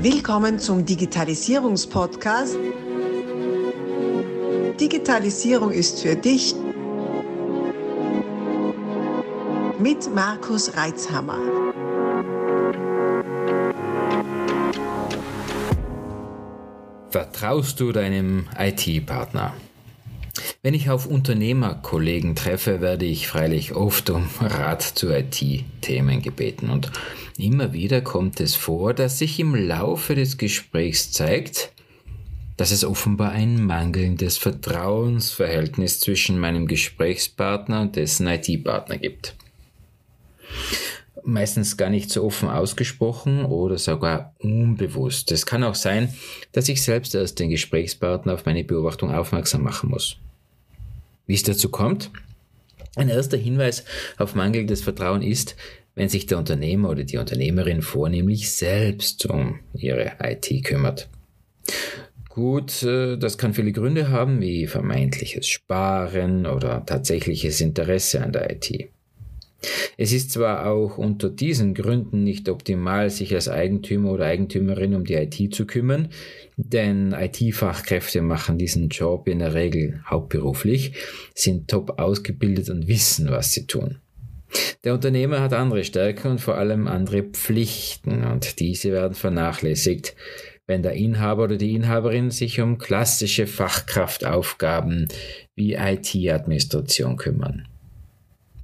Willkommen zum Digitalisierungspodcast. Digitalisierung ist für dich mit Markus Reitzhammer. Vertraust du deinem IT-Partner? Wenn ich auf Unternehmerkollegen treffe, werde ich freilich oft um Rat zu IT-Themen gebeten. Und immer wieder kommt es vor, dass sich im Laufe des Gesprächs zeigt, dass es offenbar ein mangelndes Vertrauensverhältnis zwischen meinem Gesprächspartner und dessen IT-Partner gibt. Meistens gar nicht so offen ausgesprochen oder sogar unbewusst. Es kann auch sein, dass ich selbst erst den Gesprächspartner auf meine Beobachtung aufmerksam machen muss. Wie es dazu kommt? Ein erster Hinweis auf mangelndes Vertrauen ist, wenn sich der Unternehmer oder die Unternehmerin vornehmlich selbst um ihre IT kümmert. Gut, äh, das kann viele Gründe haben, wie vermeintliches Sparen oder tatsächliches Interesse an der IT. Es ist zwar auch unter diesen Gründen nicht optimal, sich als Eigentümer oder Eigentümerin um die IT zu kümmern, denn IT-Fachkräfte machen diesen Job in der Regel hauptberuflich, sind top ausgebildet und wissen, was sie tun. Der Unternehmer hat andere Stärken und vor allem andere Pflichten und diese werden vernachlässigt, wenn der Inhaber oder die Inhaberin sich um klassische Fachkraftaufgaben wie IT-Administration kümmern.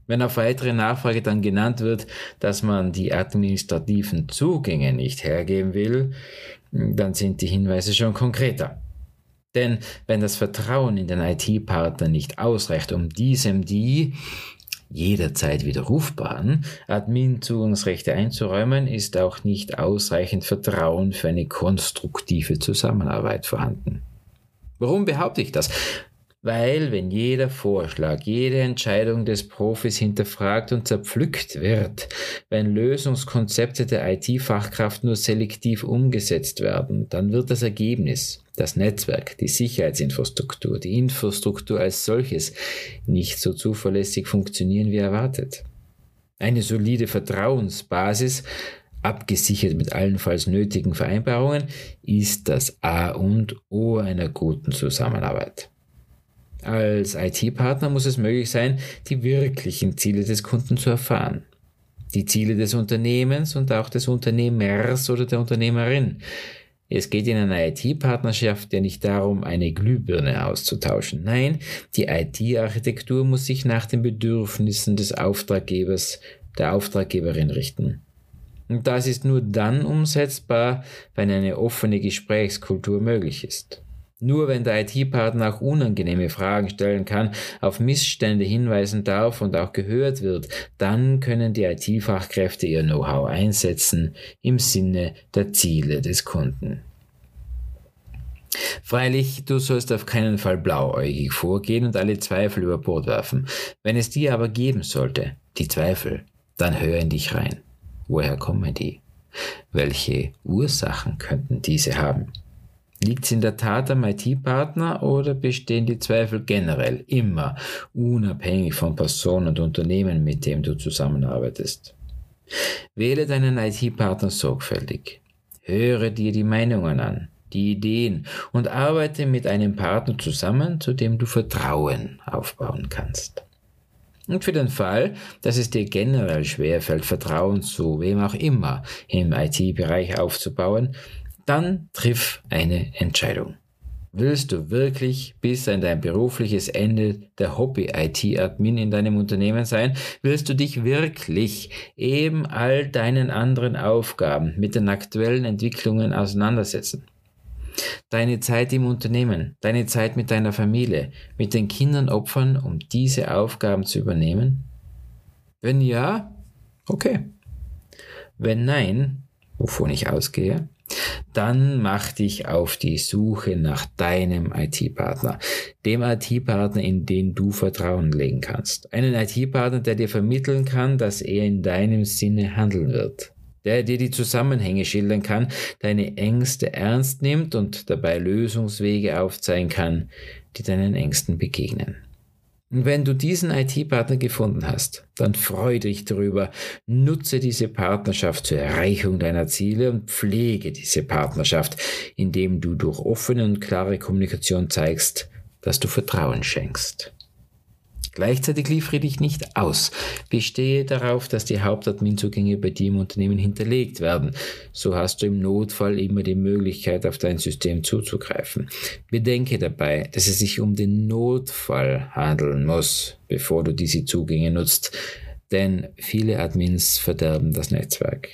Wenn auf weitere Nachfrage dann genannt wird, dass man die administrativen Zugänge nicht hergeben will, dann sind die Hinweise schon konkreter. Denn wenn das Vertrauen in den IT-Partner nicht ausreicht, um diesem die jederzeit widerrufbaren Admin-Zugangsrechte einzuräumen, ist auch nicht ausreichend Vertrauen für eine konstruktive Zusammenarbeit vorhanden. Warum behaupte ich das? Weil wenn jeder Vorschlag, jede Entscheidung des Profis hinterfragt und zerpflückt wird, wenn Lösungskonzepte der IT-Fachkraft nur selektiv umgesetzt werden, dann wird das Ergebnis, das Netzwerk, die Sicherheitsinfrastruktur, die Infrastruktur als solches nicht so zuverlässig funktionieren wie erwartet. Eine solide Vertrauensbasis abgesichert mit allenfalls nötigen Vereinbarungen, ist das A und O einer guten Zusammenarbeit. Als IT-Partner muss es möglich sein, die wirklichen Ziele des Kunden zu erfahren. Die Ziele des Unternehmens und auch des Unternehmers oder der Unternehmerin. Es geht in einer IT-Partnerschaft ja nicht darum, eine Glühbirne auszutauschen. Nein, die IT-Architektur muss sich nach den Bedürfnissen des Auftraggebers, der Auftraggeberin richten. Und das ist nur dann umsetzbar, wenn eine offene Gesprächskultur möglich ist. Nur wenn der IT-Partner auch unangenehme Fragen stellen kann, auf Missstände hinweisen darf und auch gehört wird, dann können die IT-Fachkräfte ihr Know-how einsetzen im Sinne der Ziele des Kunden. Freilich, du sollst auf keinen Fall blauäugig vorgehen und alle Zweifel über Bord werfen. Wenn es die aber geben sollte, die Zweifel, dann hör in dich rein. Woher kommen die? Welche Ursachen könnten diese haben? Liegt es in der Tat am IT-Partner oder bestehen die Zweifel generell immer, unabhängig von Person und Unternehmen, mit dem du zusammenarbeitest? Wähle deinen IT-Partner sorgfältig. Höre dir die Meinungen an, die Ideen und arbeite mit einem Partner zusammen, zu dem du Vertrauen aufbauen kannst. Und für den Fall, dass es dir generell schwerfällt, Vertrauen zu wem auch immer im IT-Bereich aufzubauen, dann triff eine Entscheidung. Willst du wirklich bis an dein berufliches Ende der Hobby-IT-Admin in deinem Unternehmen sein? Willst du dich wirklich eben all deinen anderen Aufgaben mit den aktuellen Entwicklungen auseinandersetzen? Deine Zeit im Unternehmen, deine Zeit mit deiner Familie, mit den Kindern opfern, um diese Aufgaben zu übernehmen? Wenn ja, okay. Wenn nein, wovon ich ausgehe, dann mach dich auf die Suche nach deinem IT-Partner, dem IT-Partner, in den du Vertrauen legen kannst. Einen IT-Partner, der dir vermitteln kann, dass er in deinem Sinne handeln wird. Der dir die Zusammenhänge schildern kann, deine Ängste ernst nimmt und dabei Lösungswege aufzeigen kann, die deinen Ängsten begegnen. Und wenn du diesen IT-Partner gefunden hast, dann freu dich darüber, nutze diese Partnerschaft zur Erreichung deiner Ziele und pflege diese Partnerschaft, indem du durch offene und klare Kommunikation zeigst, dass du Vertrauen schenkst. Gleichzeitig liefere dich nicht aus. Bestehe darauf, dass die Hauptadmin-Zugänge bei dir im Unternehmen hinterlegt werden. So hast du im Notfall immer die Möglichkeit, auf dein System zuzugreifen. Bedenke dabei, dass es sich um den Notfall handeln muss, bevor du diese Zugänge nutzt, denn viele Admins verderben das Netzwerk.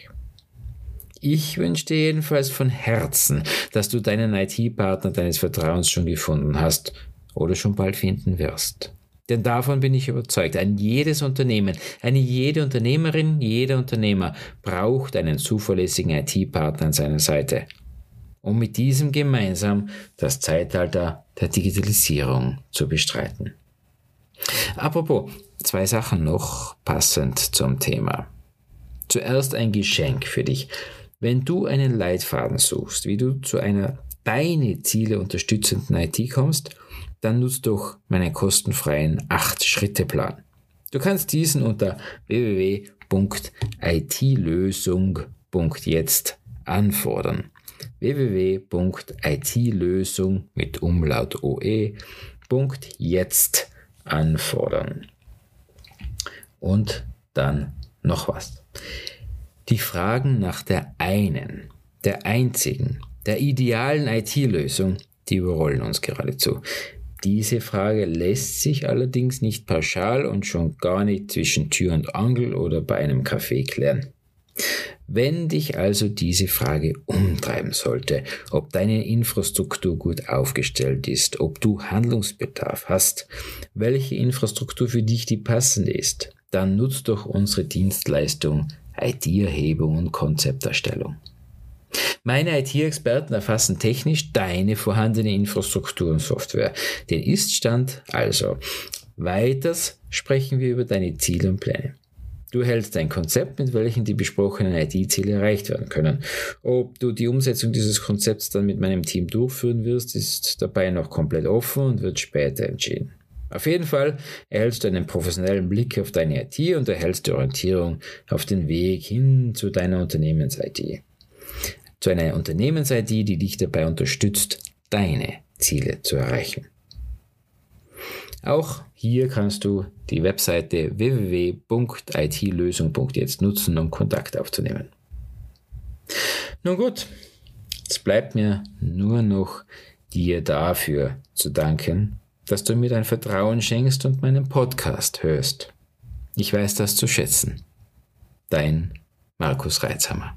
Ich wünsche dir jedenfalls von Herzen, dass du deinen IT-Partner deines Vertrauens schon gefunden hast oder schon bald finden wirst. Denn davon bin ich überzeugt, ein jedes Unternehmen, eine jede Unternehmerin, jeder Unternehmer braucht einen zuverlässigen IT-Partner an seiner Seite, um mit diesem gemeinsam das Zeitalter der Digitalisierung zu bestreiten. Apropos, zwei Sachen noch passend zum Thema. Zuerst ein Geschenk für dich. Wenn du einen Leitfaden suchst, wie du zu einer deine Ziele unterstützenden IT kommst, dann nutzt doch meinen kostenfreien 8-Schritte-Plan. Du kannst diesen unter www.itlösung.jetzt anfordern. www.itlösung mit Umlaut oe.jetzt anfordern. Und dann noch was. Die Fragen nach der einen, der einzigen, der idealen IT-Lösung, die überrollen uns geradezu. Diese Frage lässt sich allerdings nicht pauschal und schon gar nicht zwischen Tür und Angel oder bei einem Kaffee klären. Wenn dich also diese Frage umtreiben sollte, ob deine Infrastruktur gut aufgestellt ist, ob du Handlungsbedarf hast, welche Infrastruktur für dich die passende ist, dann nutzt doch unsere Dienstleistung IT-Erhebung und Konzepterstellung. Meine IT-Experten erfassen technisch deine vorhandene Infrastruktur und Software, den Ist-Stand also. Weiters sprechen wir über deine Ziele und Pläne. Du hältst ein Konzept, mit welchem die besprochenen IT-Ziele erreicht werden können. Ob du die Umsetzung dieses Konzepts dann mit meinem Team durchführen wirst, ist dabei noch komplett offen und wird später entschieden. Auf jeden Fall erhältst du einen professionellen Blick auf deine IT und erhältst die Orientierung auf den Weg hin zu deiner Unternehmens-IT zu einer Unternehmens-ID, die dich dabei unterstützt, deine Ziele zu erreichen. Auch hier kannst du die Webseite www.itlösung.jetzt nutzen, um Kontakt aufzunehmen. Nun gut, es bleibt mir nur noch dir dafür zu danken, dass du mir dein Vertrauen schenkst und meinen Podcast hörst. Ich weiß das zu schätzen. Dein Markus Reitzhammer.